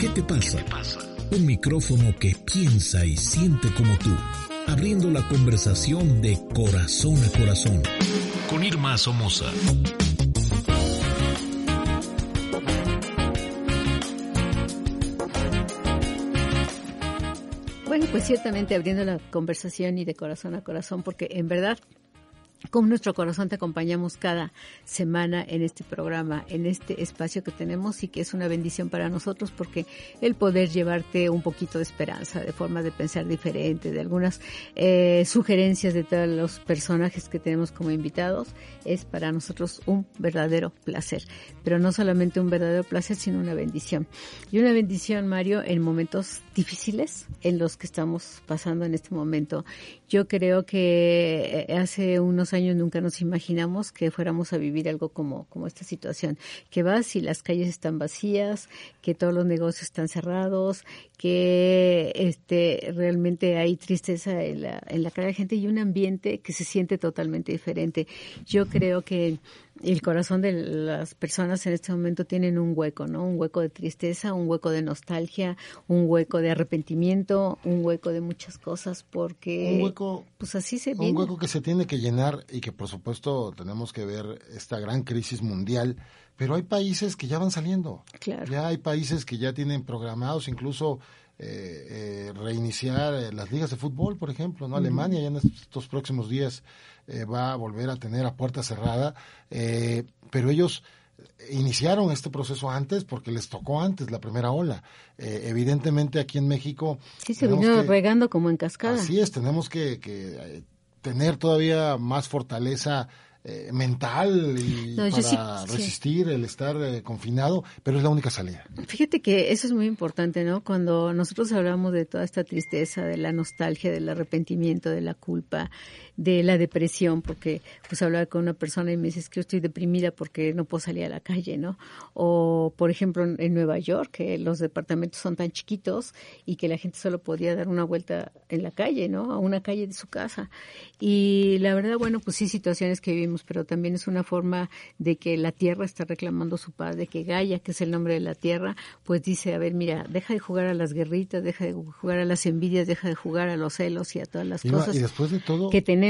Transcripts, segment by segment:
¿Qué te pasa? Un micrófono que piensa y siente como tú, abriendo la conversación de corazón a corazón. Con Irma Somoza. Bueno, pues ciertamente abriendo la conversación y de corazón a corazón, porque en verdad con nuestro corazón te acompañamos cada semana en este programa, en este espacio que tenemos y que es una bendición para nosotros porque el poder llevarte un poquito de esperanza, de forma de pensar diferente, de algunas eh, sugerencias de todos los personajes que tenemos como invitados, es para nosotros un verdadero placer. Pero no solamente un verdadero placer, sino una bendición. Y una bendición, Mario, en momentos difíciles en los que estamos pasando en este momento. Yo creo que eh, hace unos años nunca nos imaginamos que fuéramos a vivir algo como, como esta situación, que vas y las calles están vacías, que todos los negocios están cerrados, que este realmente hay tristeza en la, en la cara de la gente y un ambiente que se siente totalmente diferente. Yo creo que el corazón de las personas en este momento tienen un hueco, ¿no? Un hueco de tristeza, un hueco de nostalgia, un hueco de arrepentimiento, un hueco de muchas cosas, porque un hueco, pues así se Un hueco que se tiene que llenar y que por supuesto tenemos que ver esta gran crisis mundial, pero hay países que ya van saliendo. Claro. Ya hay países que ya tienen programados incluso eh, eh, reiniciar eh, las ligas de fútbol, por ejemplo, ¿no? Alemania ya en estos próximos días eh, va a volver a tener a puerta cerrada, eh, pero ellos iniciaron este proceso antes porque les tocó antes la primera ola. Eh, evidentemente aquí en México... Sí, se vino regando como en cascada. Así es, tenemos que, que tener todavía más fortaleza eh, mental y para resistir el estar eh, confinado, pero es la única salida. Fíjate que eso es muy importante, ¿no? Cuando nosotros hablamos de toda esta tristeza, de la nostalgia, del arrepentimiento, de la culpa, de la depresión, porque pues hablar con una persona y me dices que yo estoy deprimida porque no puedo salir a la calle, ¿no? O por ejemplo en Nueva York, que los departamentos son tan chiquitos y que la gente solo podía dar una vuelta en la calle, ¿no? A una calle de su casa. Y la verdad, bueno, pues sí, situaciones que vivimos, pero también es una forma de que la tierra está reclamando su padre, que Gaia, que es el nombre de la tierra, pues dice, a ver, mira, deja de jugar a las guerritas, deja de jugar a las envidias, deja de jugar a los celos y a todas las cosas y después de todo, que tenemos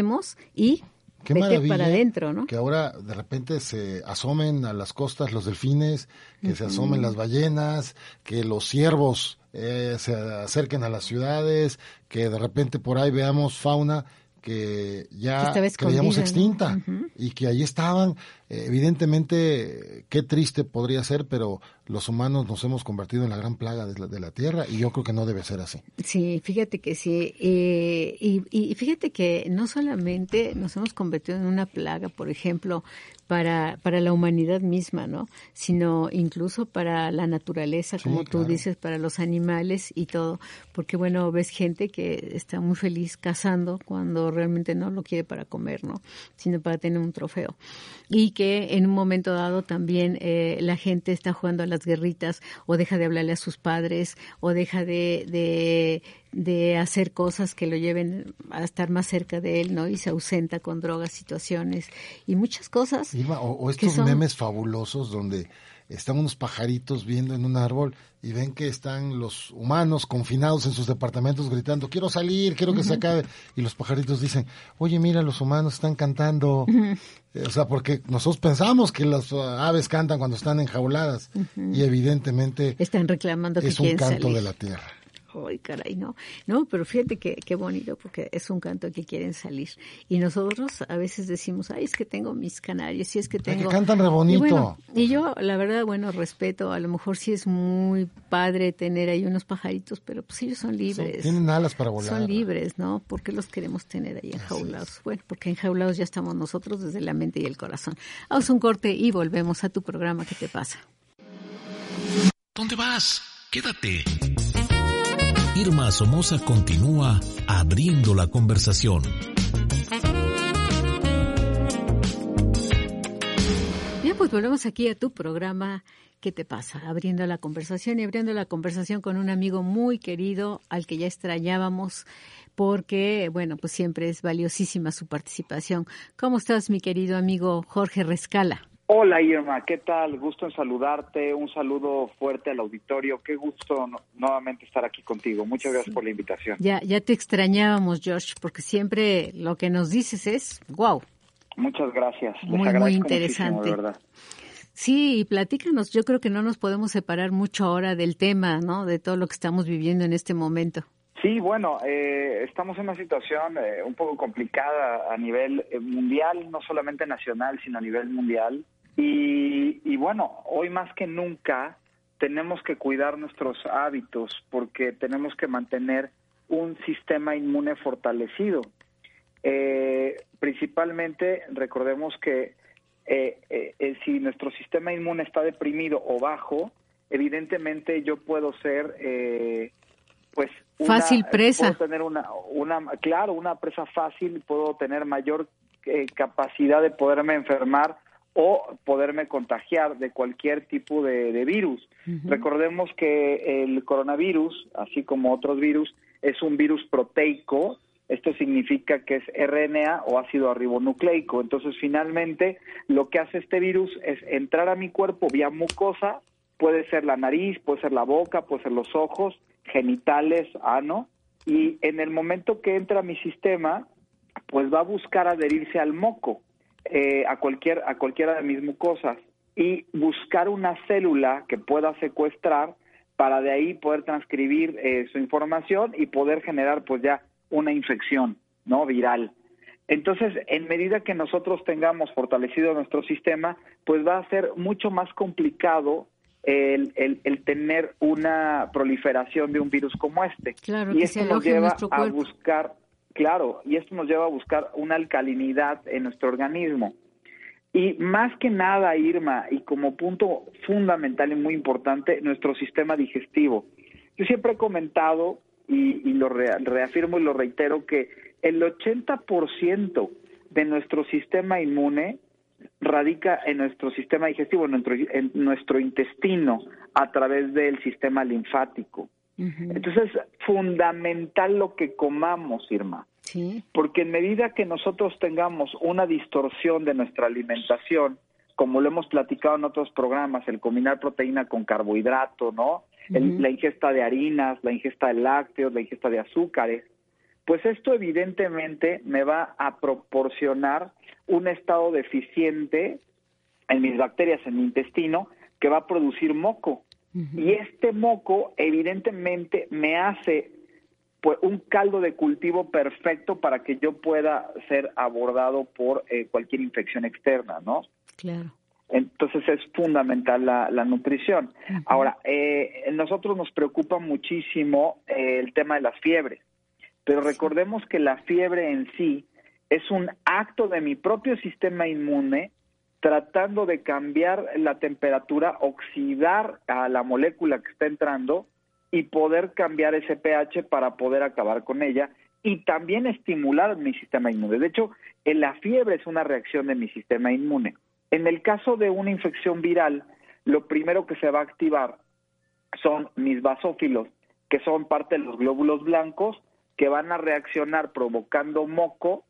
y Qué para adentro, ¿no? Que ahora de repente se asomen a las costas los delfines, que se asomen las ballenas, que los ciervos eh, se acerquen a las ciudades, que de repente por ahí veamos fauna que ya creíamos extinta y que ahí estaban. Eh, evidentemente, qué triste podría ser, pero los humanos nos hemos convertido en la gran plaga de la, de la Tierra y yo creo que no debe ser así. Sí, fíjate que sí. Eh, y, y, fíjate que no solamente nos hemos convertido en una plaga, por ejemplo, para, para la humanidad misma, ¿no? Sino incluso para la naturaleza, como tú dices, para los animales y todo. Porque, bueno, ves gente que está muy feliz cazando cuando realmente no lo quiere para comer, ¿no? Sino para tener un trofeo. Y que en un momento dado también eh, la gente está jugando a las guerritas o deja de hablarle a sus padres o deja de, de de hacer cosas que lo lleven a estar más cerca de él, ¿no? Y se ausenta con drogas, situaciones y muchas cosas. o, estos memes fabulosos donde están unos pajaritos viendo en un árbol y ven que están los humanos confinados en sus departamentos gritando, quiero salir, quiero que se acabe. Y los pajaritos dicen, oye, mira, los humanos están cantando. Eh, o sea, porque nosotros pensamos que las aves cantan cuando están enjauladas y evidentemente están reclamando es un canto de la tierra ay, caray, no. No, pero fíjate que qué bonito, porque es un canto que quieren salir. Y nosotros a veces decimos, ay, es que tengo mis canarios, y es que tengo... Que cantan re bonito. Y, yo, la verdad, bueno, respeto, a lo mejor sí es muy padre tener ahí unos pajaritos, pero pues ellos son libres. tienen alas para volar. Son libres, ¿no? ¿Por qué los queremos tener ahí enjaulados? Bueno, porque enjaulados ya estamos nosotros desde la mente y el corazón. Vamos un corte y volvemos a tu programa. ¿Qué te pasa? ¿Dónde vas? Quédate. Irma Somoza continúa abriendo la conversación. Bien, pues volvemos aquí a tu programa ¿Qué te pasa? Abriendo la conversación y abriendo la conversación con un amigo muy querido al que ya extrañábamos porque, bueno, pues siempre es valiosísima su participación. ¿Cómo estás, mi querido amigo Jorge Rescala? Hola Irma, ¿qué tal? Gusto en saludarte, un saludo fuerte al auditorio, qué gusto nuevamente estar aquí contigo. Muchas gracias por la invitación. Ya, ya te extrañábamos, George, porque siempre lo que nos dices es wow. Muchas gracias. muy, muy interesante. verdad. Sí, platícanos. Yo creo que no nos podemos separar mucho ahora del tema, ¿no? De todo lo que estamos viviendo en este momento. Sí, bueno, eh, estamos en una situación eh, un poco complicada a nivel eh, mundial, no solamente nacional, sino a nivel mundial. Y, bueno, hoy más que nunca tenemos que cuidar nuestros hábitos porque tenemos que mantener un sistema inmune fortalecido. Eh, principalmente, recordemos que eh, eh, si nuestro sistema inmune está deprimido o bajo, evidentemente yo puedo ser, pues, fácil presa. Puedo tener una, una, claro, una presa fácil, puedo tener mayor capacidad de poderme enfermar o poderme contagiar de cualquier tipo de, virus. Recordemos que el coronavirus, así como otros virus, es un virus proteico. Esto significa que es RNA o ácido ribonucleico. Entonces, finalmente, lo que hace este virus es entrar a mi cuerpo vía mucosa, puede ser la nariz, puede ser la boca, puede ser los ojos, genitales, ano, y en el momento que entra a mi sistema, pues va a buscar adherirse al moco eh, a, cualquier, a cualquiera de mis mucosas y buscar una célula que pueda secuestrar para de ahí poder transcribir eh, su información y poder generar pues ya una infección no viral. Entonces, en medida que nosotros tengamos fortalecido nuestro sistema, pues va a ser mucho más complicado el, el, tener una proliferación de un virus como este. Claro, y que esto se nos lleva a buscar Claro, y esto nos lleva a buscar una alcalinidad en nuestro organismo. Y más que nada, Irma, y como punto fundamental y muy importante, nuestro sistema digestivo. Yo siempre he comentado, y, lo reafirmo y lo reitero, que el 80% de nuestro sistema inmune radica en nuestro sistema digestivo, en nuestro, en nuestro intestino, a través del sistema linfático. Entonces, es fundamental lo que comamos, Irma. Sí. Porque en medida que nosotros tengamos una distorsión de nuestra alimentación, como lo hemos platicado en otros programas, el combinar proteína con carbohidrato, ¿no? la ingesta de harinas, la ingesta de lácteos, la ingesta de azúcares, pues esto evidentemente me va a proporcionar un estado deficiente en mis bacterias, en mi intestino, que va a producir moco. Y este moco evidentemente me hace pues, un caldo de cultivo perfecto para que yo pueda ser abordado por eh, cualquier infección externa, ¿no? Claro. Entonces es fundamental la, nutrición. Ahora, eh, nosotros nos preocupa muchísimo eh, el tema de las fiebres, pero recordemos que la fiebre en sí es un acto de mi propio sistema inmune tratando de cambiar la temperatura, oxidar a la molécula que está entrando y poder cambiar ese pH para poder acabar con ella y también estimular mi sistema inmune. De hecho, en la fiebre es una reacción de mi sistema inmune. En el caso de una infección viral, lo primero que se va a activar son mis basófilos, que son parte de los glóbulos blancos, que van a reaccionar provocando moco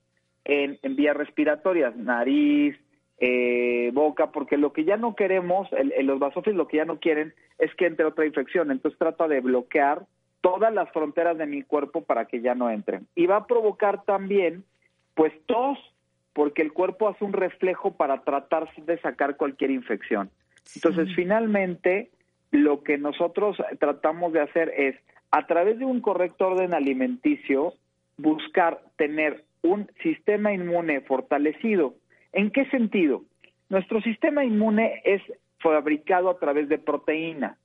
en, en vías respiratorias, nariz, eh, boca, porque lo que ya no queremos, el, los basófilos lo que ya no quieren es que entre otra infección, entonces trata de bloquear todas las fronteras de mi cuerpo para que ya no entren. Y va a provocar también, pues, tos, porque el cuerpo hace un reflejo para tratar de sacar cualquier infección. Entonces, finalmente, lo que nosotros tratamos de hacer es, a través de un correcto orden alimenticio, buscar tener un sistema inmune fortalecido ¿En qué sentido? Nuestro sistema inmune es fabricado a través de proteína.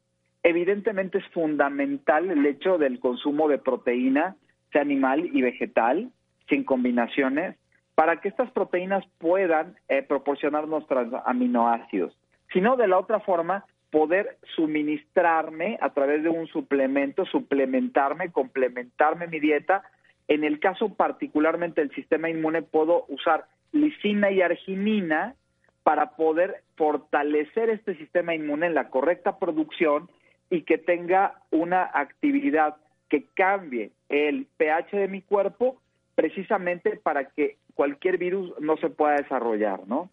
Evidentemente es fundamental el hecho del consumo de proteína, sea animal y vegetal, sin combinaciones, para que estas proteínas puedan eh, proporcionar nuestros aminoácidos. Si no, de la otra forma, poder suministrarme a través de un suplemento, suplementarme, complementarme mi dieta. En el caso particularmente del sistema inmune, puedo usar lisina y arginina para poder fortalecer este sistema inmune en la correcta producción y que tenga una actividad que cambie el pH de mi cuerpo precisamente para que cualquier virus no se pueda desarrollar, ¿no?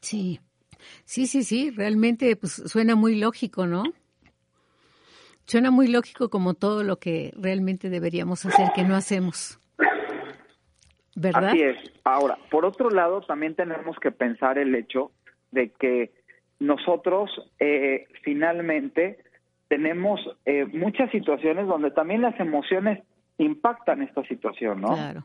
Sí. Sí, sí, sí, realmente pues suena muy lógico, ¿no? Suena muy lógico como todo lo que realmente deberíamos hacer que no hacemos. ¿Verdad? Así es. Ahora, por otro lado, también tenemos que pensar el hecho de que nosotros eh, finalmente tenemos eh, muchas situaciones donde también las emociones impactan esta situación, ¿no? Claro.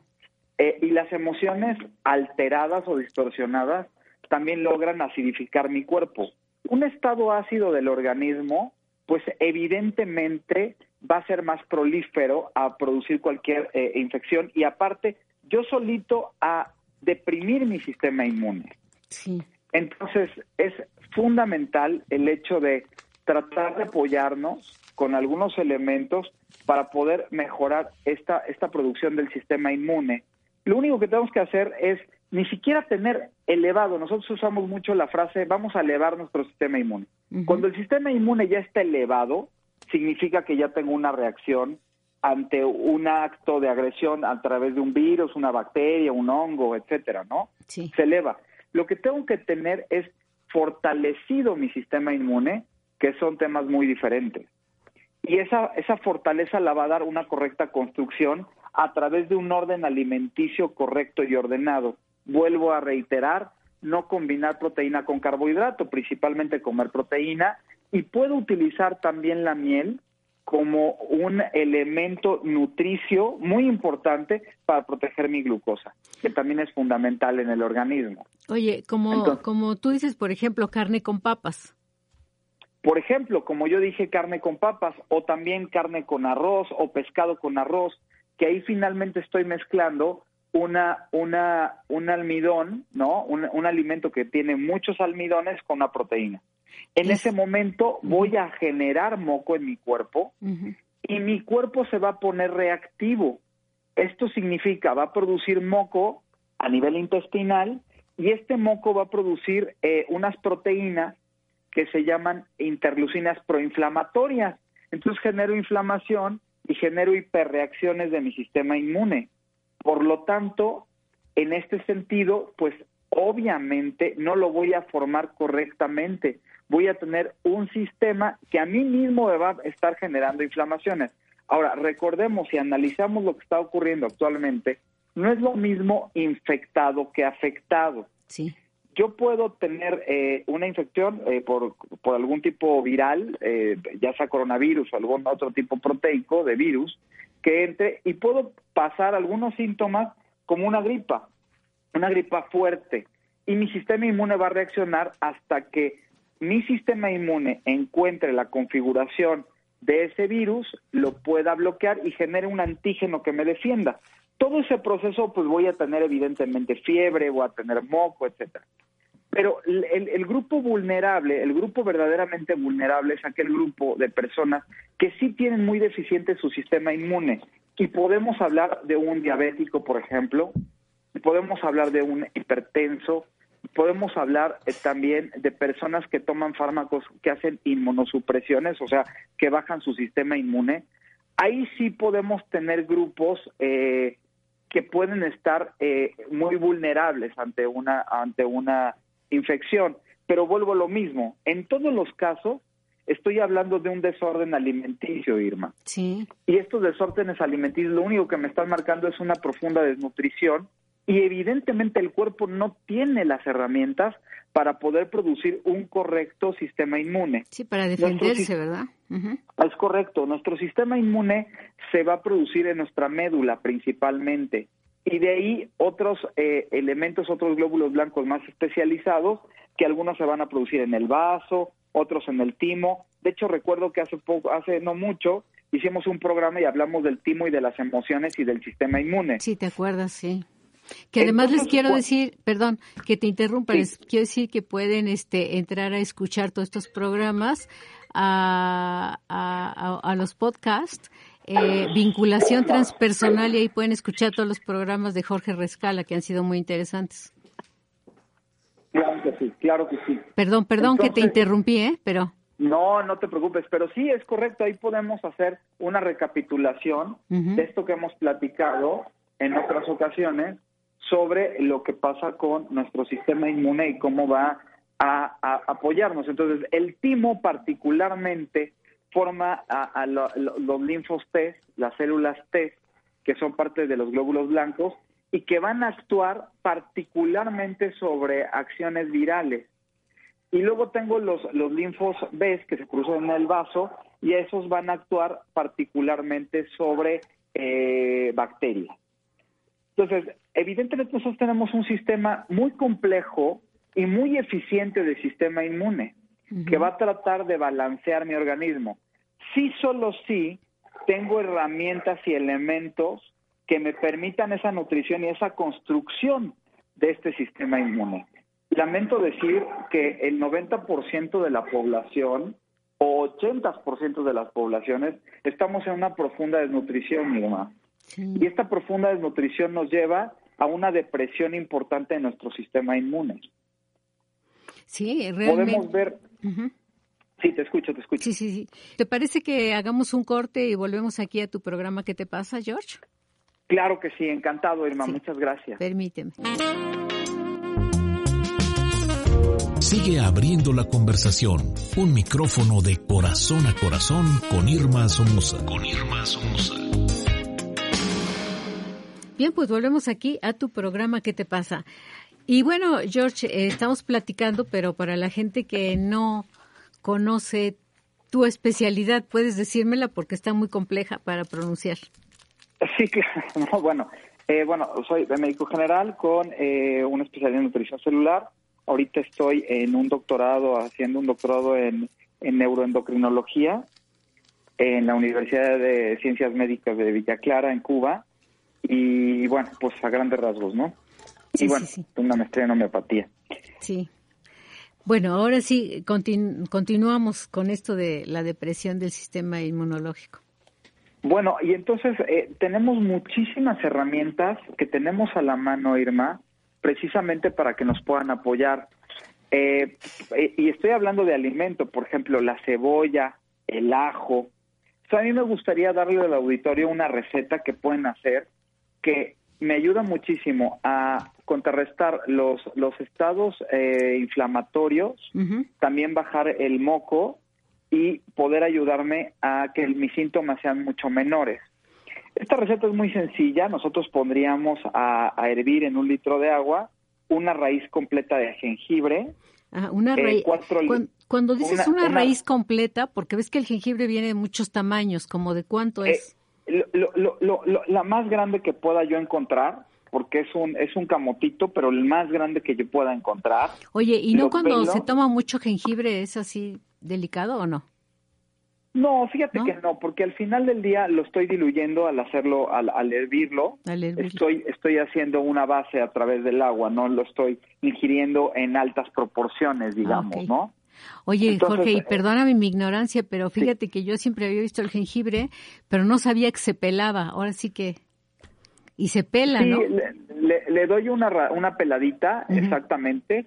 Eh, y las emociones alteradas o distorsionadas también logran acidificar mi cuerpo. Un estado ácido del organismo, pues evidentemente va a ser más prolífero a producir cualquier eh, infección y aparte yo solito a deprimir mi sistema inmune. Sí. Entonces es fundamental el hecho de tratar de apoyarnos con algunos elementos para poder mejorar esta, esta producción del sistema inmune. Lo único que tenemos que hacer es ni siquiera tener elevado, nosotros usamos mucho la frase vamos a elevar nuestro sistema inmune. Cuando el sistema inmune ya está elevado, significa que ya tengo una reacción ante un acto de agresión a través de un virus, una bacteria, un hongo, etcétera, ¿no? Sí. Se eleva. Lo que tengo que tener es fortalecido mi sistema inmune, que son temas muy diferentes. Y esa, esa fortaleza la va a dar una correcta construcción a través de un orden alimenticio correcto y ordenado. Vuelvo a reiterar, no combinar proteína con carbohidrato, principalmente comer proteína, y puedo utilizar también la miel como un elemento nutricio muy importante para proteger mi glucosa, que también es fundamental en el organismo. Oye, como, como tú dices, por ejemplo, carne con papas. Por ejemplo, como yo dije, carne con papas o también carne con arroz o pescado con arroz, que ahí finalmente estoy mezclando una, una, un almidón, ¿no? Un, un alimento que tiene muchos almidones con una proteína. En ese momento voy a generar moco en mi cuerpo y mi cuerpo se va a poner reactivo. Esto significa, va a producir moco a nivel intestinal y este moco va a producir eh, unas proteínas que se llaman interleucinas proinflamatorias. Entonces genero inflamación y genero hiperreacciones de mi sistema inmune. Por lo tanto, en este sentido, pues obviamente no lo voy a formar correctamente. Voy a tener un sistema que a mí mismo me va a estar generando inflamaciones. Ahora, recordemos y analizamos lo que está ocurriendo actualmente, no es lo mismo infectado que afectado. Sí. Yo puedo tener eh, una infección eh, por, por, algún tipo viral, eh, ya sea coronavirus o algún otro tipo proteico de virus, que entre y puedo pasar algunos síntomas como una gripa, una gripa fuerte, y mi sistema inmune va a reaccionar hasta que mi sistema inmune encuentre la configuración de ese virus, lo pueda bloquear y genere un antígeno que me defienda. Todo ese proceso, pues voy a tener evidentemente fiebre, voy a tener moco, etcétera. Pero el, el, grupo vulnerable, el grupo verdaderamente vulnerable es aquel grupo de personas que sí tienen muy deficiente su sistema inmune. Y podemos hablar de un diabético, por ejemplo, podemos hablar de un hipertenso, podemos hablar eh, también de personas que toman fármacos que hacen inmunosupresiones, o sea, que bajan su sistema inmune. Ahí sí podemos tener grupos eh, que pueden estar eh, muy vulnerables ante una ante una infección. Pero vuelvo a lo mismo. En todos los casos, estoy hablando de un desorden alimenticio, Irma. Sí. Y estos desórdenes alimenticios, lo único que me están marcando es una profunda desnutrición y evidentemente el cuerpo no tiene las herramientas para poder producir un correcto sistema inmune. Sí, para defenderse, ¿verdad? Es correcto. Nuestro sistema inmune se va a producir en nuestra médula principalmente y de ahí otros eh, elementos, otros glóbulos blancos más especializados, que algunos se van a producir en el vaso, otros en el timo. De hecho, recuerdo que hace poco, hace no mucho, hicimos un programa y hablamos del timo y de las emociones y del sistema inmune. Sí, te acuerdas, sí. Que además les quiero decir, perdón, que te interrumpa, sí. les quiero decir que pueden este, entrar a escuchar todos estos programas, a, a, a, a los podcasts eh, vinculación transpersonal y ahí pueden escuchar todos los programas de Jorge Rescala que han sido muy interesantes. Claro que sí, claro que sí. Perdón, perdón Entonces, que te interrumpí, ¿eh? Pero... No, no te preocupes, pero sí es correcto, ahí podemos hacer una recapitulación uh -huh. de esto que hemos platicado en otras ocasiones sobre lo que pasa con nuestro sistema inmune y cómo va a, apoyarnos. Entonces, el timo particularmente forma a, los linfos T, las células T, que son parte de los glóbulos blancos, y que van a actuar particularmente sobre acciones virales. Y luego tengo los, los linfos B que se cruzan en el vaso y esos van a actuar particularmente sobre eh, bacterias. Entonces, evidentemente nosotros tenemos un sistema muy complejo y muy eficiente de sistema inmune que va a tratar de balancear mi organismo. Sí, solo sí, tengo herramientas y elementos que me permitan esa nutrición y esa construcción de este sistema inmune. Lamento decir que el 90% de la población o 80% de las poblaciones estamos en una profunda desnutrición, mi mamá. Y esta profunda desnutrición nos lleva a una depresión importante en nuestro sistema inmune. Sí, realmente. Podemos ver. Sí, te escucho, te escucho. Sí, sí, sí. ¿Te parece que hagamos un corte y volvemos aquí a tu programa? ¿Qué te pasa, George? Claro que sí, encantado, Irma. Muchas gracias. Permíteme. Sigue abriendo la conversación. Un micrófono de corazón a corazón con Irma Somoza. Con Irma Somoza. Bien, pues volvemos aquí a tu programa ¿Qué te pasa? Y bueno, George, eh, estamos platicando, pero para la gente que no conoce tu especialidad, puedes decírmela porque está muy compleja para pronunciar. Sí, claro. bueno, eh, bueno, soy médico general con eh, una especialidad en nutrición celular Ahorita estoy en un doctorado, haciendo un doctorado en, neuroendocrinología en la Universidad de Ciencias Médicas de Villa Clara, en Cuba. Y bueno, pues a grandes rasgos, ¿no? y bueno, una maestría en homeopatía. Sí. Bueno, ahora sí, continuamos con esto de la depresión del sistema inmunológico. Bueno, y entonces eh, tenemos muchísimas herramientas que tenemos a la mano, Irma, precisamente para que nos puedan apoyar. Eh, y estoy hablando de alimento, por ejemplo, la cebolla, el ajo. a mí me gustaría darle al auditorio una receta que pueden hacer que me ayuda muchísimo a contrarrestar los, los estados eh, inflamatorios, también bajar el moco y poder ayudarme a que mis síntomas sean mucho menores. Esta receta es muy sencilla. Nosotros pondríamos a, hervir en un litro de agua una raíz completa de jengibre. una eh, raíz. cuando, dices una, raíz completa, porque ves que el jengibre viene de muchos tamaños, como de cuánto eh, es. la más grande que pueda yo encontrar, porque es un es un camotito, pero el más grande que yo pueda encontrar. Oye, ¿y no cuando se toma mucho jengibre es así delicado o no? No, fíjate que no, porque al final del día lo estoy diluyendo al hacerlo, al, hervirlo. Estoy, estoy haciendo una base a través del agua, no lo estoy ingiriendo en altas proporciones, ah, digamos, ¿no? Oye, Jorge, y eh, perdóname mi ignorancia, pero fíjate que yo siempre había visto el jengibre, pero no sabía que se pelaba. Ahora sí que y se pela, ¿no? Le, doy una, una peladita, exactamente.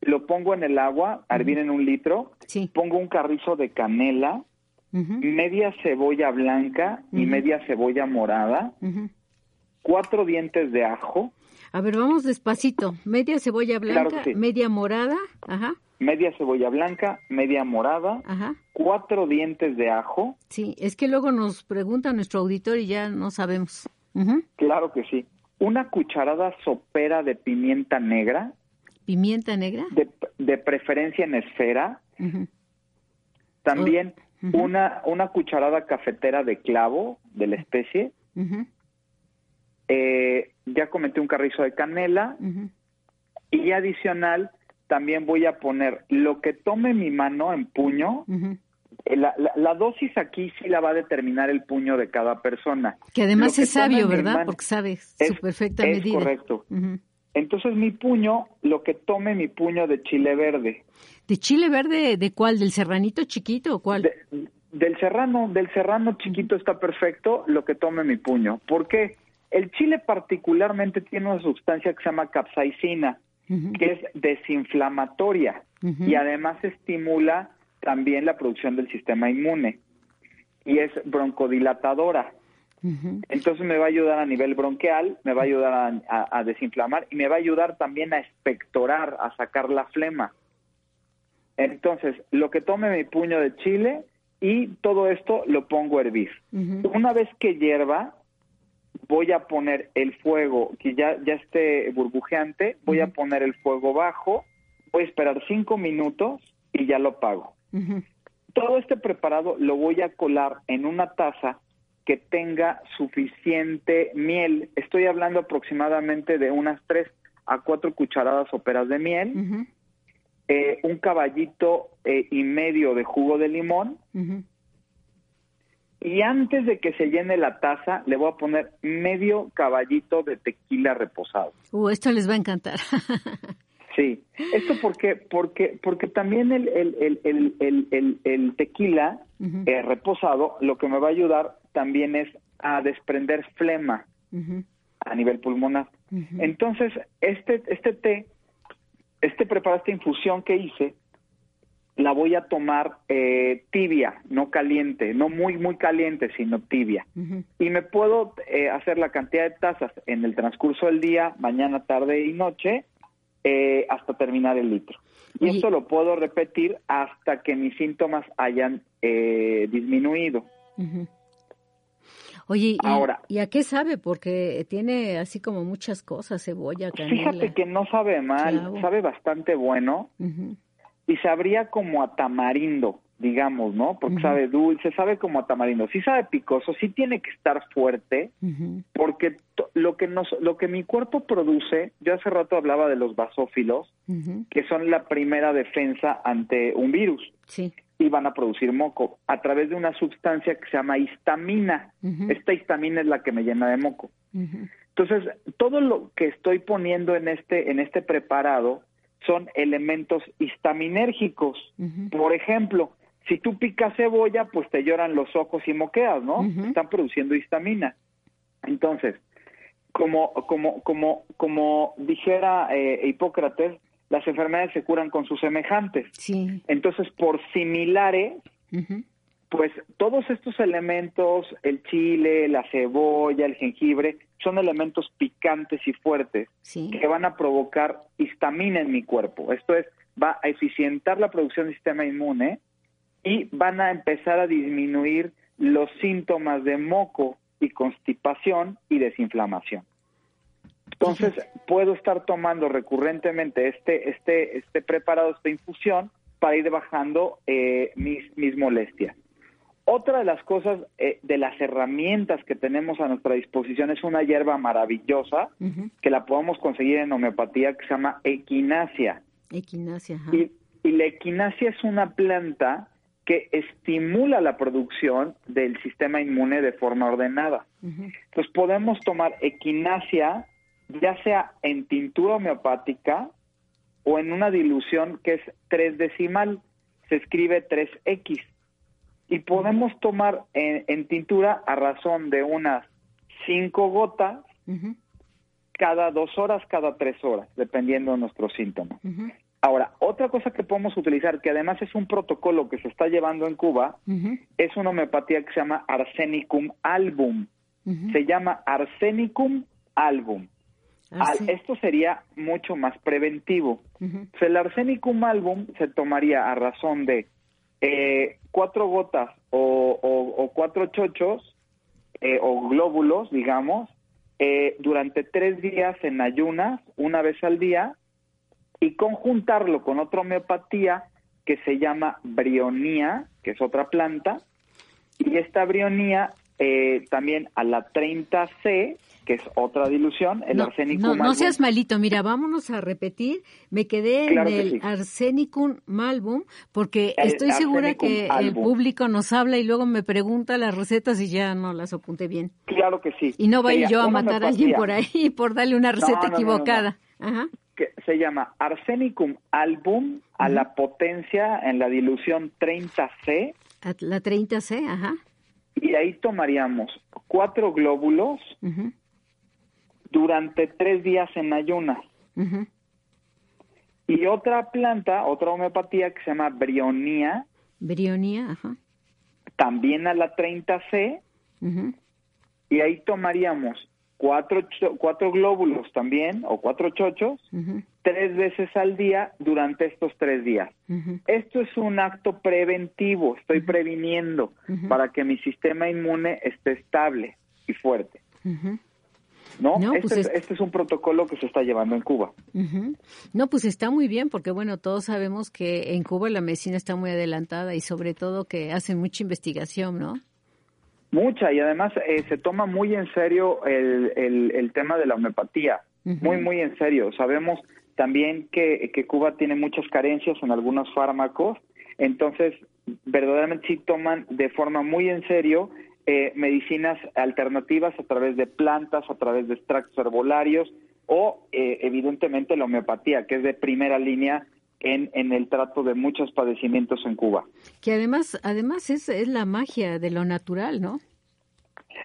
Lo pongo en el agua, a hervir en un litro. Pongo un carrizo de canela media cebolla blanca y media cebolla morada, cuatro dientes de ajo. A ver, vamos despacito. Media cebolla blanca, media morada, ajá. Media cebolla blanca, media morada, ajá. cuatro dientes de ajo. Sí, es que luego nos pregunta nuestro auditor y ya no sabemos. Claro que sí. Una cucharada sopera de pimienta negra. ¿Pimienta negra? De, preferencia en esfera. También una, una cucharada cafetera de clavo de la especie. Eh, ya comenté un carrizo de canela. Y adicional, también voy a poner lo que tome mi mano en puño. Eh, la, la, dosis aquí sí la va a determinar el puño de cada persona. Que además es sabio, ¿verdad? Porque sabe su perfecta es correcto. Entonces mi puño, lo que tome mi puño de chile verde. ¿De chile verde de cuál? ¿Del serranito chiquito o cuál? del serrano, del serrano chiquito está perfecto lo que tome mi puño. ¿Por qué? El chile particularmente tiene una sustancia que se llama capsaicina, que es desinflamatoria y además estimula también la producción del sistema inmune y es broncodilatadora. Entonces me va a ayudar a nivel bronquial, me va a ayudar a, desinflamar y me va a ayudar también a expectorar, a sacar la flema. Entonces, lo que tome mi puño de chile y todo esto lo pongo a hervir. Una vez que hierva, voy a poner el fuego, que ya, ya esté burbujeante, voy a poner el fuego bajo, voy a esperar cinco minutos y ya lo pago. Todo este preparado lo voy a colar en una taza que tenga suficiente miel. Estoy hablando aproximadamente de unas tres a cuatro cucharadas soperas de miel, eh, un caballito eh, y medio de jugo de limón, y antes de que se llene la taza, le voy a poner medio caballito de tequila reposado. Uh, esto les va a encantar. sí, esto porque porque porque también el, el, el, el, el tequila eh, reposado lo que me va a ayudar también es a desprender flema a nivel pulmonar. Entonces, este, este té, este preparado, esta infusión que hice, la voy a tomar eh, tibia, no caliente, no muy, muy caliente, sino tibia. Y me puedo eh, hacer la cantidad de tazas en el transcurso del día, mañana, tarde y noche, eh, hasta terminar el litro. Y esto lo puedo repetir hasta que mis síntomas hayan disminuido. Oye, ¿y, a qué sabe? Porque tiene así como muchas cosas, cebolla, canela. Fíjate que no sabe mal, sabe bastante bueno y sabría como a tamarindo, digamos, ¿no? Porque sabe dulce, sabe como a tamarindo. Sí sabe picoso, sí tiene que estar fuerte, porque lo que nos, lo que mi cuerpo produce, yo hace rato hablaba de los basófilos, que son la primera defensa ante un virus. Sí y van a producir moco a través de una sustancia que se llama histamina. Esta histamina es la que me llena de moco. Entonces, todo lo que estoy poniendo en este en este preparado son elementos histaminérgicos. Por ejemplo, si tú picas cebolla, pues te lloran los ojos y moqueas, ¿no? Están produciendo histamina. Entonces, como como como como dijera eh, Hipócrates, las enfermedades se curan con sus semejantes. Sí. Entonces, por similares, pues todos estos elementos, el chile, la cebolla, el jengibre, son elementos picantes y fuertes que van a provocar histamina en mi cuerpo. Esto es, va a eficientar la producción del sistema inmune y van a empezar a disminuir los síntomas de moco y constipación y desinflamación. Entonces, puedo estar tomando recurrentemente este, este, este preparado, esta infusión, para ir bajando eh, mis, mis molestias. Otra de las cosas, eh, de las herramientas que tenemos a nuestra disposición es una hierba maravillosa que la podemos conseguir en homeopatía que se llama equinacia. Equinacia, Y, y la equinacia es una planta que estimula la producción del sistema inmune de forma ordenada. Entonces podemos tomar equinacia ya sea en tintura homeopática o en una dilución que es tres decimal, se escribe 3X. Y podemos tomar en, tintura a razón de unas cinco gotas cada dos horas, cada tres horas, dependiendo de nuestros síntomas. Ahora, otra cosa que podemos utilizar, que además es un protocolo que se está llevando en Cuba, es una homeopatía que se llama Arsenicum album. Se llama Arsenicum album. Ah, esto sería mucho más preventivo. El arsenicum album se tomaría a razón de eh, cuatro gotas o, cuatro chochos eh, o glóbulos, digamos, eh, durante tres días en ayunas, una vez al día, y conjuntarlo con otra homeopatía que se llama brionía, que es otra planta, y esta brionía también a la 30C que es otra dilución, el arsenicum no, no seas malito, mira, vámonos a repetir. Me quedé en el arsenicum malbum porque estoy segura que el público nos habla y luego me pregunta las recetas y ya no las apunté bien. Claro que sí. Y no vaya yo a matar a alguien por ahí por darle una receta equivocada. Ajá. Que se llama arsenicum album a la potencia en la dilución 30C. la 30C, ajá. Y ahí tomaríamos cuatro glóbulos, durante tres días en ayunas. Y otra planta, otra homeopatía que se llama brionía. Brionía, ajá. También a la 30C. Y ahí tomaríamos cuatro, cuatro glóbulos también, o cuatro chochos, tres veces al día durante estos tres días. Esto es un acto preventivo, estoy previniendo para que mi sistema inmune esté estable y fuerte. ¿No? Pues este, este, es, un protocolo que se está llevando en Cuba. No, pues está muy bien, porque bueno, todos sabemos que en Cuba la medicina está muy adelantada y sobre todo que hacen mucha investigación, ¿no? Mucha, y además eh, se toma muy en serio el, el, tema de la homeopatía, muy, muy en serio. Sabemos también que, que Cuba tiene muchas carencias en algunos fármacos, entonces verdaderamente sí toman de forma muy en serio eh, medicinas alternativas a través de plantas, a través de extractos herbolarios o eh, evidentemente la homeopatía, que es de primera línea en, en el trato de muchos padecimientos en Cuba. Que además, además es, es la magia de lo natural, ¿no?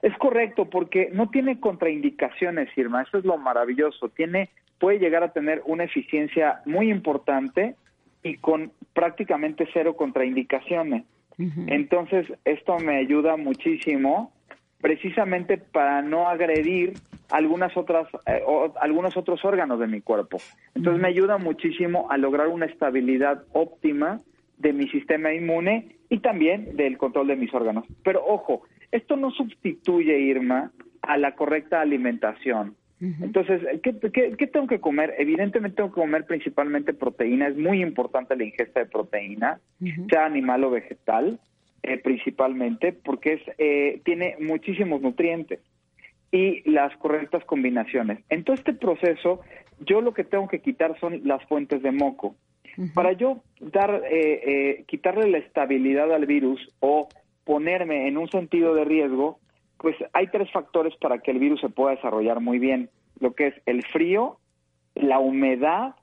Es correcto, porque no tiene contraindicaciones, Irma, eso es lo maravilloso. Tiene, puede llegar a tener una eficiencia muy importante y con prácticamente cero contraindicaciones. Entonces, esto me ayuda muchísimo precisamente para no agredir algunas otras eh, algunos otros órganos de mi cuerpo. Entonces me ayuda muchísimo a lograr una estabilidad óptima de mi sistema inmune y también del control de mis órganos. Pero ojo, esto no sustituye, Irma, a la correcta alimentación. Entonces, ¿qué, ¿qué, tengo que comer? Evidentemente tengo que comer principalmente proteína. Es muy importante la ingesta de proteína, sea animal o vegetal, eh, principalmente, porque es, eh, tiene muchísimos nutrientes y las correctas combinaciones. En todo este proceso, yo lo que tengo que quitar son las fuentes de moco. Para yo dar, eh, quitarle la estabilidad al virus o ponerme en un sentido de riesgo, pues hay tres factores para que el virus se pueda desarrollar muy bien, lo que es el frío, la humedad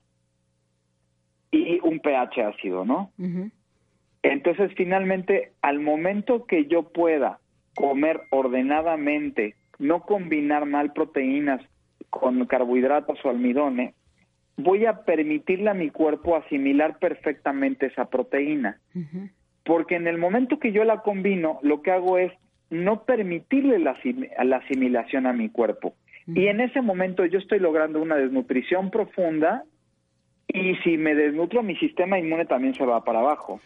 y un pH ácido, ¿no? Entonces, finalmente, al momento que yo pueda comer ordenadamente, no combinar mal proteínas con carbohidratos o almidones, voy a permitirle a mi cuerpo asimilar perfectamente esa proteína. Porque en el momento que yo la combino, lo que hago es no permitirle la, asimilación a mi cuerpo. Y en ese momento yo estoy logrando una desnutrición profunda y si me desnutro mi sistema inmune también se va para abajo.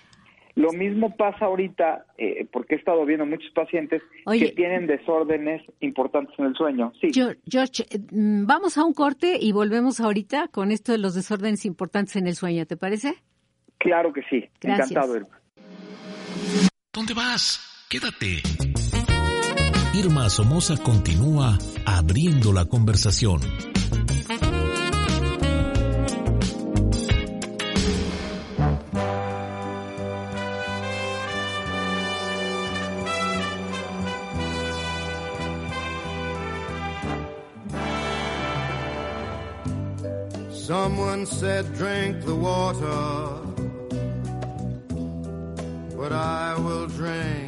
Lo mismo pasa ahorita, eh, porque he estado viendo muchos pacientes que tienen desórdenes importantes en el sueño. Sí. George, eh, mm, vamos a un corte y volvemos ahorita con esto de los desórdenes importantes en el sueño, ¿te parece? Claro que sí. Encantado. ¿Dónde vas? Quédate. Irma Somoza continúa abriendo la conversación. Someone said drink the water, but I will drink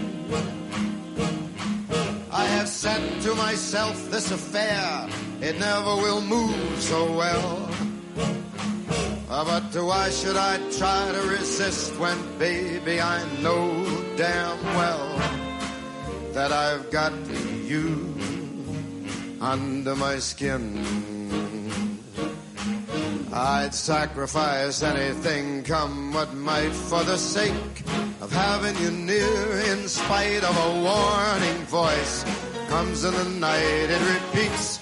I have said to myself, this affair, it never will move so well. Uh, but why should I try to resist when, baby, I know damn well that I've got you under my skin. I'd sacrifice anything come what might for the sake of having you near in spite of a warning voice comes in the night it repeats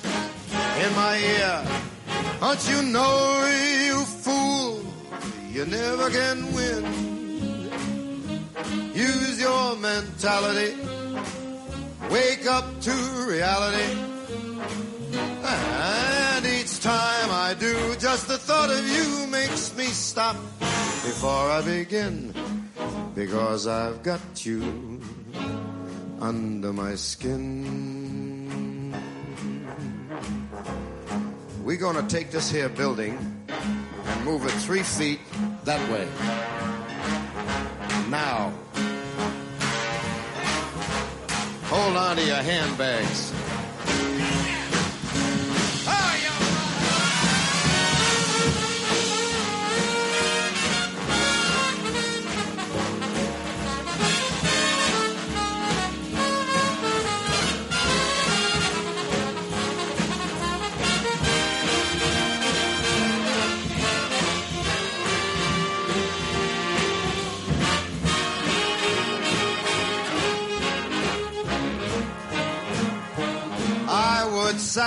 in my ear don't you know you fool you never can win use your mentality. Wake up to reality. And time I do, just the thought of you makes me stop before I begin. Because I've got you under my skin. We're gonna take this here building and move it three feet that way. Now. Hold on to your handbags.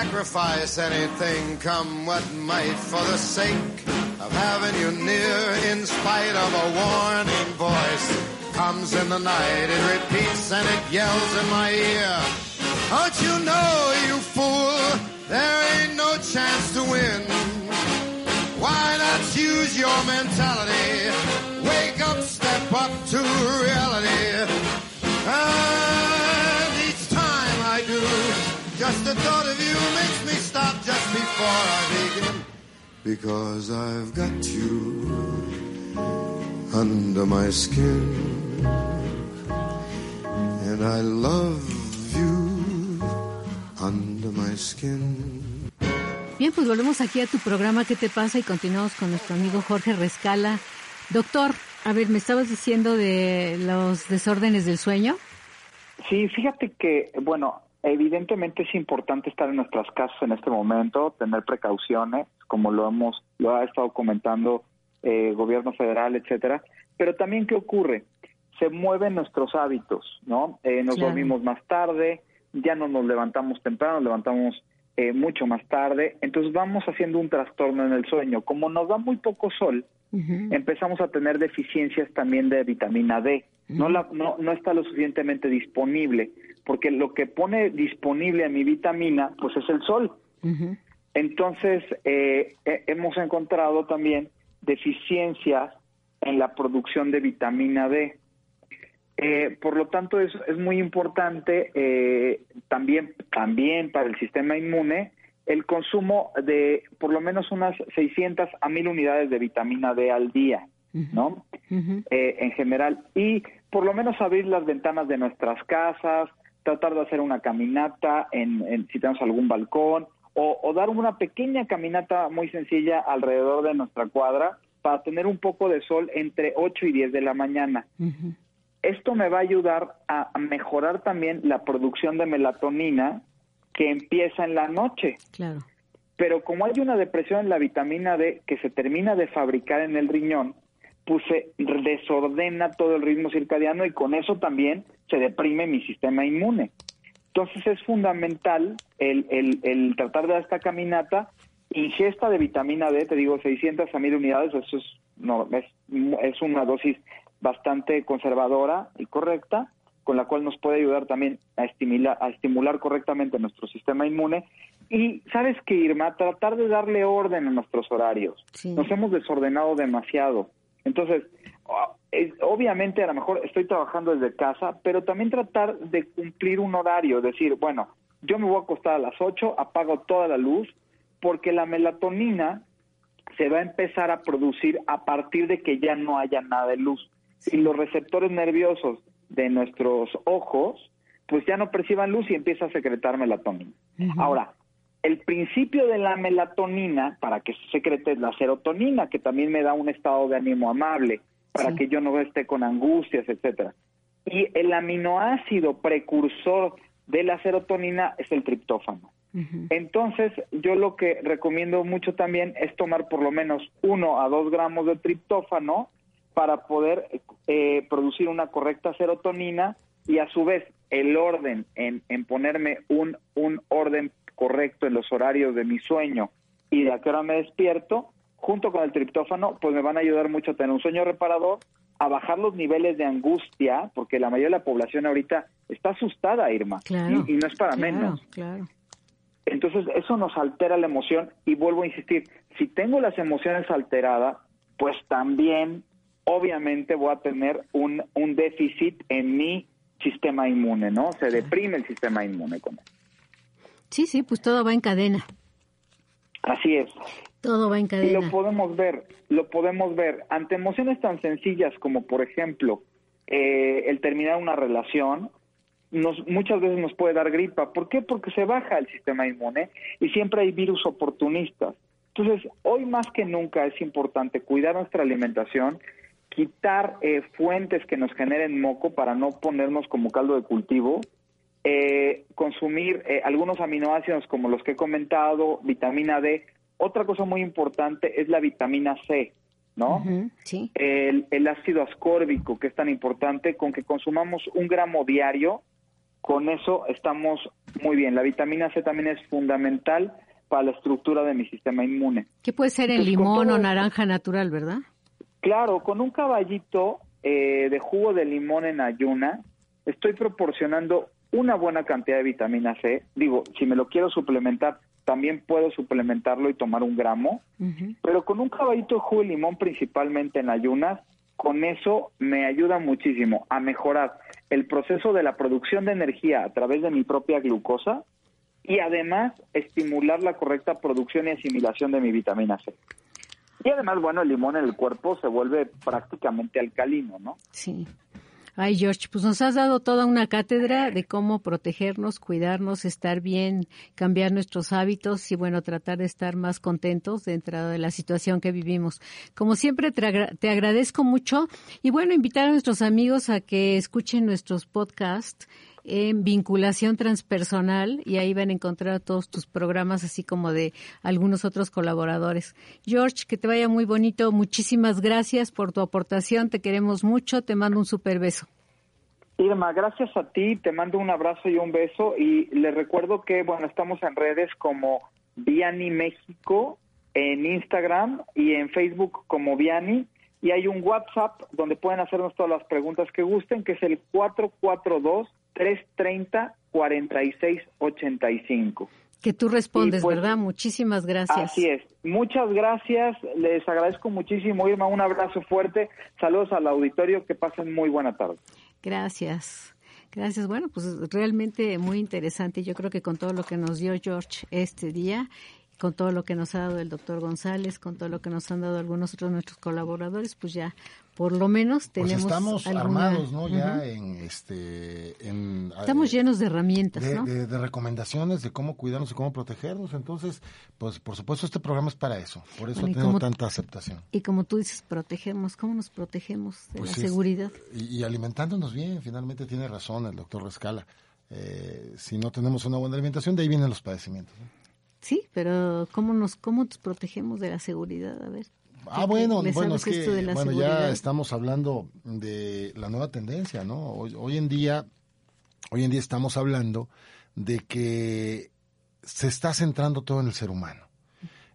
Sacrifice anything, come what might, for the sake of having you near, in spite of a warning voice. Comes in the night, it repeats and it yells in my ear. Don't you know, you fool, there ain't no chance to win. Why not use your mentality? Wake up, step up to reality. And just the thought of you makes me stop just before I begin. Because I've got you under my skin. And I love you under my skin. Bien, pues volvemos aquí a tu programa ¿Qué te pasa? y continuamos con nuestro amigo Jorge Rescala. Doctor, a ver, me estabas diciendo de los desórdenes del sueño. Sí, fíjate que, bueno, evidentemente es importante estar en nuestras casas en este momento, tener precauciones, como lo hemos, lo ha estado comentando eh, gobierno federal, etcétera. Pero también, ¿qué ocurre? Se mueven nuestros hábitos, ¿no? Eh, nos Claro. dormimos más tarde, ya no nos levantamos temprano, nos levantamos eh, mucho más tarde, entonces vamos haciendo un trastorno en el sueño. Como nos da muy poco sol, empezamos a tener deficiencias también de vitamina D. No, la, no, no está lo suficientemente disponible, porque lo que pone disponible a mi vitamina, pues es el sol. Entonces, eh, he- hemos encontrado también deficiencias en la producción de vitamina D. Eh, por lo tanto, es, es muy importante eh, también, también para el sistema inmune el consumo de por lo menos unas 600 a 1000 unidades de vitamina D al día, ¿no? Eh, en general. Y por lo menos abrir las ventanas de nuestras casas, tratar de hacer una caminata en, en- si tenemos algún balcón, o, o dar una pequeña caminata muy sencilla alrededor de nuestra cuadra para tener un poco de sol entre 8 y 10 de la mañana. Esto me va a ayudar a, a mejorar también la producción de melatonina que empieza en la noche. Claro. Pero como hay una depresión en la vitamina D que se termina de fabricar en el riñón, pues se desordena todo el ritmo circadiano y con eso también se deprime mi sistema inmune. Entonces es fundamental el, el, el tratar de dar esta caminata, ingesta de vitamina D, te digo 600 a 1000 unidades, eso es, no, es, es una dosis bastante conservadora y correcta, con la cual nos puede ayudar también a estimular, a estimular correctamente nuestro sistema inmune. Y, ¿sabes qué, Irma? Tratar de darle orden a nuestros horarios. Sí. Nos hemos desordenado demasiado. Entonces, obviamente a lo mejor estoy trabajando desde casa, pero también tratar de cumplir un horario, decir, bueno, yo me voy a acostar a las 8, apago toda la luz, porque la melatonina se va a empezar a producir a partir de que ya no haya nada de luz. Y los receptores nerviosos de nuestros ojos, pues ya no perciban luz y empieza a secretar melatonina. Ahora, el principio de la melatonina, para que se secrete, es la serotonina, que también me da un estado de ánimo amable, para Sí. que yo no esté con angustias, etcétera. Y el aminoácido precursor de la serotonina es el triptófano. Entonces, yo lo que recomiendo mucho también es tomar por lo menos uno a dos gramos de triptófano para poder eh, producir una correcta serotonina y a su vez el orden en, en ponerme un, un orden correcto en los horarios de mi sueño y de a qué hora me despierto, junto con el triptófano, pues me van a ayudar mucho a tener un sueño reparador a bajar los niveles de angustia, porque la mayoría de la población ahorita está asustada, Irma, Claro, y, y no es para claro, menos. Claro. Entonces, eso nos altera la emoción y vuelvo a insistir, si tengo las emociones alteradas, pues también obviamente voy a tener un, un déficit en mi sistema inmune, ¿no? Se deprime el sistema inmune con eso. Sí, sí, pues todo va en cadena. Así es. Todo va en Y cadena. lo podemos ver, lo podemos ver ante emociones tan sencillas como, por ejemplo, eh, el terminar una relación, nos, muchas veces nos puede dar gripa. ¿Por qué? Porque se baja el sistema inmune y siempre hay virus oportunistas. Entonces, hoy más que nunca es importante cuidar nuestra alimentación, quitar eh, fuentes que nos generen moco para no ponernos como caldo de cultivo, eh, consumir eh, algunos aminoácidos como los que he comentado, vitamina D. Otra cosa muy importante es la vitamina C, ¿no? Sí. el, el ácido ascórbico, que es tan importante, con que consumamos un gramo diario, con eso estamos muy bien. La vitamina C también es fundamental para la estructura de mi sistema inmune. Que puede ser Entonces, con limón o naranja natural, ¿verdad? Claro, con un caballito eh, de jugo de limón en ayuna, estoy proporcionando una buena cantidad de vitamina C. Digo, si me lo quiero suplementar, también puedo suplementarlo y tomar un gramo. Pero con un caballito de jugo de limón, principalmente en ayunas, con eso me ayuda muchísimo a mejorar el proceso de la producción de energía a través de mi propia glucosa y además estimular la correcta producción y asimilación de mi vitamina C. Y además, bueno, el limón en el cuerpo se vuelve prácticamente alcalino, ¿no? Sí. Ay, George, pues nos has dado toda una cátedra de cómo protegernos, cuidarnos, estar bien, cambiar nuestros hábitos y, bueno, tratar de estar más contentos dentro de la situación que vivimos. Como siempre, te, te agradezco mucho y, bueno, invitar a nuestros amigos a que escuchen nuestros podcasts en vinculación transpersonal y ahí van a encontrar todos tus programas, así como de algunos otros colaboradores. George, que te vaya muy bonito. Muchísimas gracias por tu aportación. Te queremos mucho. Te mando un super beso. Irma, gracias a ti, te mando un abrazo y un beso y les recuerdo que, bueno, estamos en redes como Viani México, en Instagram y en Facebook como Viani y hay un WhatsApp donde pueden hacernos todas las preguntas que gusten, que es el 442-330-4685. Que tú respondes, Y, pues, ¿verdad? Muchísimas gracias. Así es. Muchas gracias. Les agradezco muchísimo, Irma. Un abrazo fuerte. Saludos al auditorio. Que pasen muy buena tarde. Gracias. Gracias. Bueno, pues realmente muy interesante. Yo creo que con todo lo que nos dio George este día, con todo lo que nos ha dado el doctor González, con todo lo que nos han dado algunos otros nuestros colaboradores, pues ya por lo menos Pues tenemos estamos alguna- armados, ¿no? Ya en este, en, Estamos eh, llenos de herramientas, de, ¿no? de- de recomendaciones de cómo cuidarnos y cómo protegernos. Entonces, pues por supuesto este programa es para eso. Por eso Bueno, como- tanta aceptación. Y como tú dices, protegemos. ¿Cómo nos protegemos de Pues la sí, seguridad? Y, y alimentándonos bien, finalmente tiene razón el doctor Rescala. Eh, si no tenemos una buena alimentación, de ahí vienen los padecimientos. ¿no? Sí, pero ¿cómo nos, cómo nos protegemos de la seguridad? A ver. Ah, ¿qué- bueno, bueno, es que bueno, ya estamos hablando de la nueva tendencia, ¿no? Hoy, hoy en día, hoy en día estamos hablando de que se está centrando todo en el ser humano.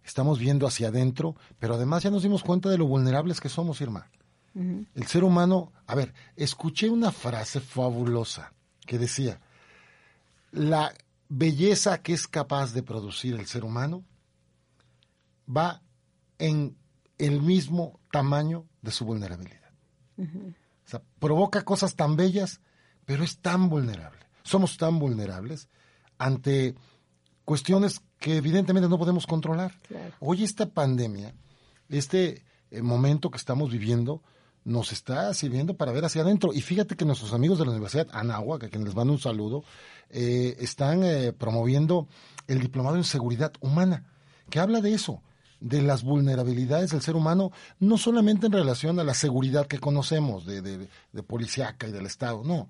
Estamos viendo hacia adentro, pero además ya nos dimos cuenta de lo vulnerables que somos, Irma. El ser humano, a ver, escuché una frase fabulosa que decía, la belleza que es capaz de producir el ser humano va en el mismo tamaño de su vulnerabilidad. O sea, provoca cosas tan bellas, pero es tan vulnerable. Somos tan vulnerables ante cuestiones que evidentemente no podemos controlar. Claro. Hoy esta pandemia, este eh, momento que estamos viviendo, nos está sirviendo para ver hacia adentro. Y fíjate que nuestros amigos de la Universidad Anáhuac, a quienes les mando un saludo, eh, están eh, promoviendo el diplomado en seguridad humana, que habla de eso, de las vulnerabilidades del ser humano, no solamente en relación a la seguridad que conocemos de, de, de policíaca y del Estado, no,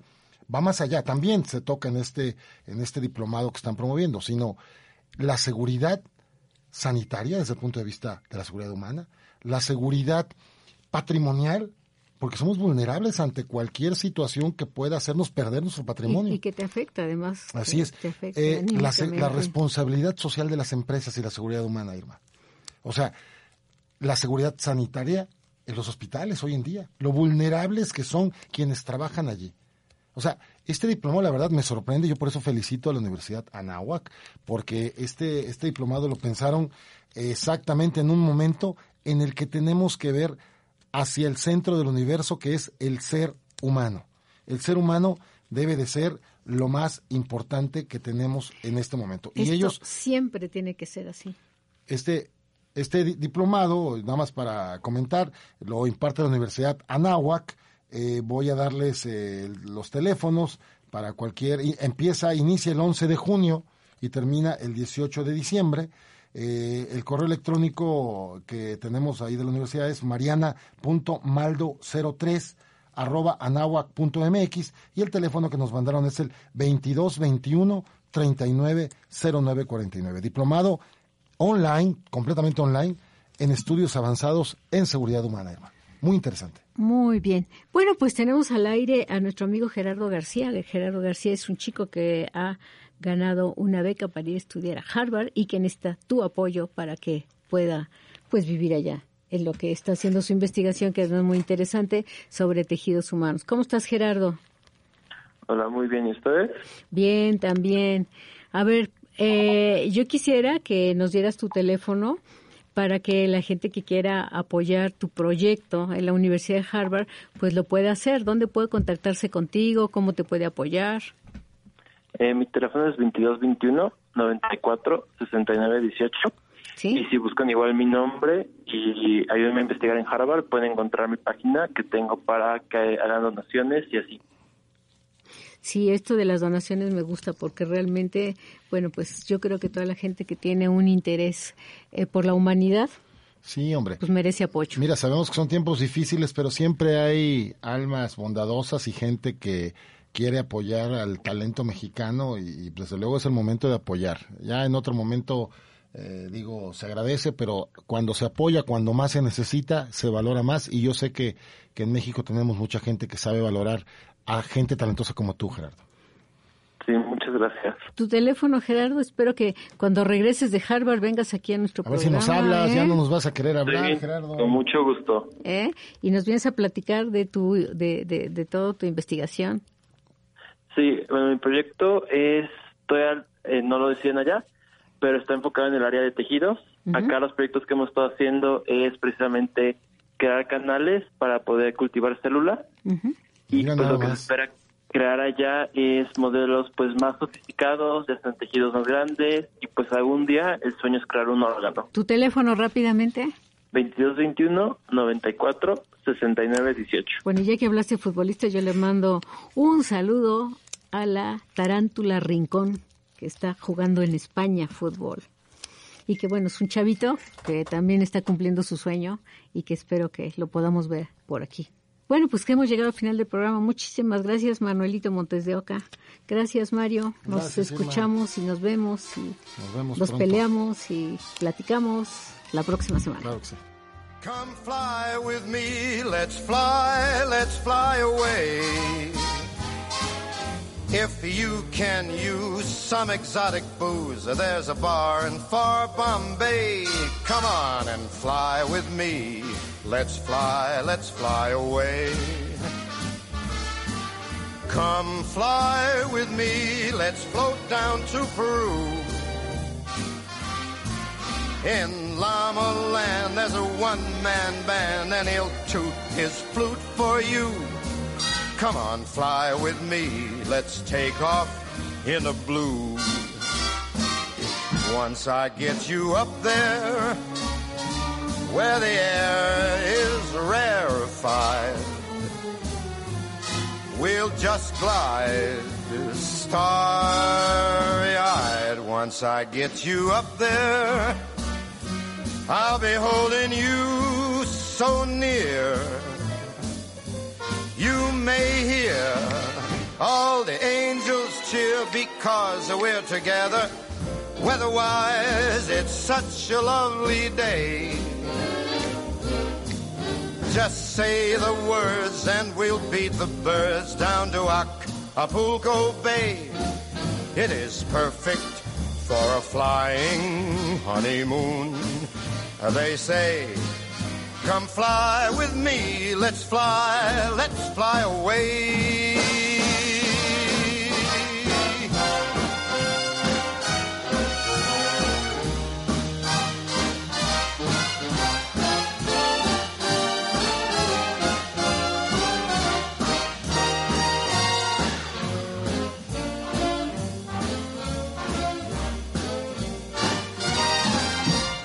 va más allá, también se toca en este, en este diplomado que están promoviendo, sino la seguridad sanitaria desde el punto de vista de la seguridad humana, la seguridad patrimonial, porque somos vulnerables ante cualquier situación que pueda hacernos perder nuestro patrimonio. Y, y que te afecta además. Así te- es. afecta Eh, la, la responsabilidad social de las empresas y la seguridad humana, Irma. O sea, la seguridad sanitaria en los hospitales hoy en día, lo vulnerables que son quienes trabajan allí. O sea, este diplomado la verdad me sorprende, yo por eso felicito a la Universidad Anáhuac, porque este, este diplomado lo pensaron exactamente en un momento en el que tenemos que ver hacia el centro del universo que es el ser humano. El ser humano debe de ser lo más importante que tenemos en este momento. y ellos siempre tiene que ser así. Este este diplomado, nada más para comentar, lo imparte la Universidad Anáhuac. Eh, voy a darles eh, los teléfonos para cualquier. Empieza, inicia el 11 de junio y termina el 18 de diciembre. Eh, el correo electrónico que tenemos ahí de la universidad es mariana.maldo03 arroba anahuac.mx y el teléfono que nos mandaron es el 2221 390949. Diplomado online, completamente online, en estudios avanzados en seguridad humana, Muy interesante. Muy bien. Bueno, pues tenemos al aire a nuestro amigo Gerardo García. Gerardo García es un chico que ha ganado una beca para ir a estudiar a Harvard y que necesita tu apoyo para que pueda pues vivir allá en lo que está haciendo su investigación que es muy interesante sobre tejidos humanos. ¿Cómo estás, Gerardo? Hola, muy bien. ¿Y ustedes? Bien, también. A ver, eh, yo quisiera que nos dieras tu teléfono para que la gente que quiera apoyar tu proyecto en la Universidad de Harvard, pues lo pueda hacer. ¿Dónde puede contactarse contigo? ¿Cómo te puede apoyar? Eh, mi teléfono es 2221 94 69 18. ¿Sí? Y si buscan igual mi nombre y ayúdenme a investigar en Harvard, pueden encontrar mi página que tengo para que hagan donaciones y así. Sí, esto de las donaciones me gusta porque realmente, bueno, pues yo creo que toda la gente que tiene un interés eh, por la humanidad, Sí, hombre. Pues merece apoyo. Mira, sabemos que son tiempos difíciles, pero siempre hay almas bondadosas y gente que quiere apoyar al talento mexicano y, desde luego es el momento de apoyar. Ya en otro momento, eh, digo, se agradece, pero cuando se apoya, cuando más se necesita, se valora más y yo sé que, que en México tenemos mucha gente que sabe valorar a gente talentosa como tú, Gerardo. Sí, muchas gracias. Tu teléfono, Gerardo, espero que cuando regreses de Harvard vengas aquí a nuestro programa. A ver si nos hablas, ya ¿eh? no nos vas a querer hablar, Gerardo. Con mucho gusto. ¿Eh? Y nos vienes a platicar de, tu, de, de, de toda tu investigación. Sí, bueno, mi proyecto es, todavía eh, no lo decían allá, pero está enfocado en el área de tejidos. Acá los proyectos que hemos estado haciendo es precisamente crear canales para poder cultivar células. Y pues lo que se espera crear allá es modelos pues más sofisticados, ya están tejidos más grandes y pues algún día el sueño es crear un órgano. ¿Tu teléfono rápidamente? 2221 94 69 18. Bueno, ya que hablaste de futbolista, yo le mando un saludo a la Tarántula Rincón, que está jugando en España fútbol. Y que bueno, es un chavito que también está cumpliendo su sueño y que espero que lo podamos ver por aquí. Bueno, pues que hemos llegado al final del programa. Muchísimas gracias, Manuelito Montes de Oca. Gracias, Mario. Nos escuchamos y nos vemos y nos, peleamos y platicamos la próxima semana. Come fly with me, let's fly, let's fly away. If you can use some exotic booze, there's a bar in far Bombay. Come on and fly with me. Let's fly, let's fly away. Come fly with me, let's float down to Peru. In Llama Land, there's a one-man band, and he'll toot his flute for you. Come on, fly with me. Let's take off in the blue. Once I get you up there, where the air is rarefied, we'll just glide starry-eyed. Once I get you up there, I'll be holding you so near you may hear all the angels cheer because we're together. Weatherwise, it's such a lovely day. Just say the words and we'll beat the birds down to Acapulco Bay. It is perfect for a flying honeymoon. They say Come fly with me, let's fly, let's fly away.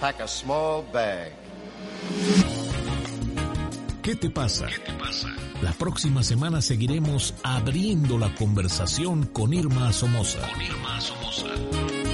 Pack a small bag. ¿Qué te pasa? La próxima semana seguiremos abriendo la conversación con Irma Somoza. Con Irma Somoza.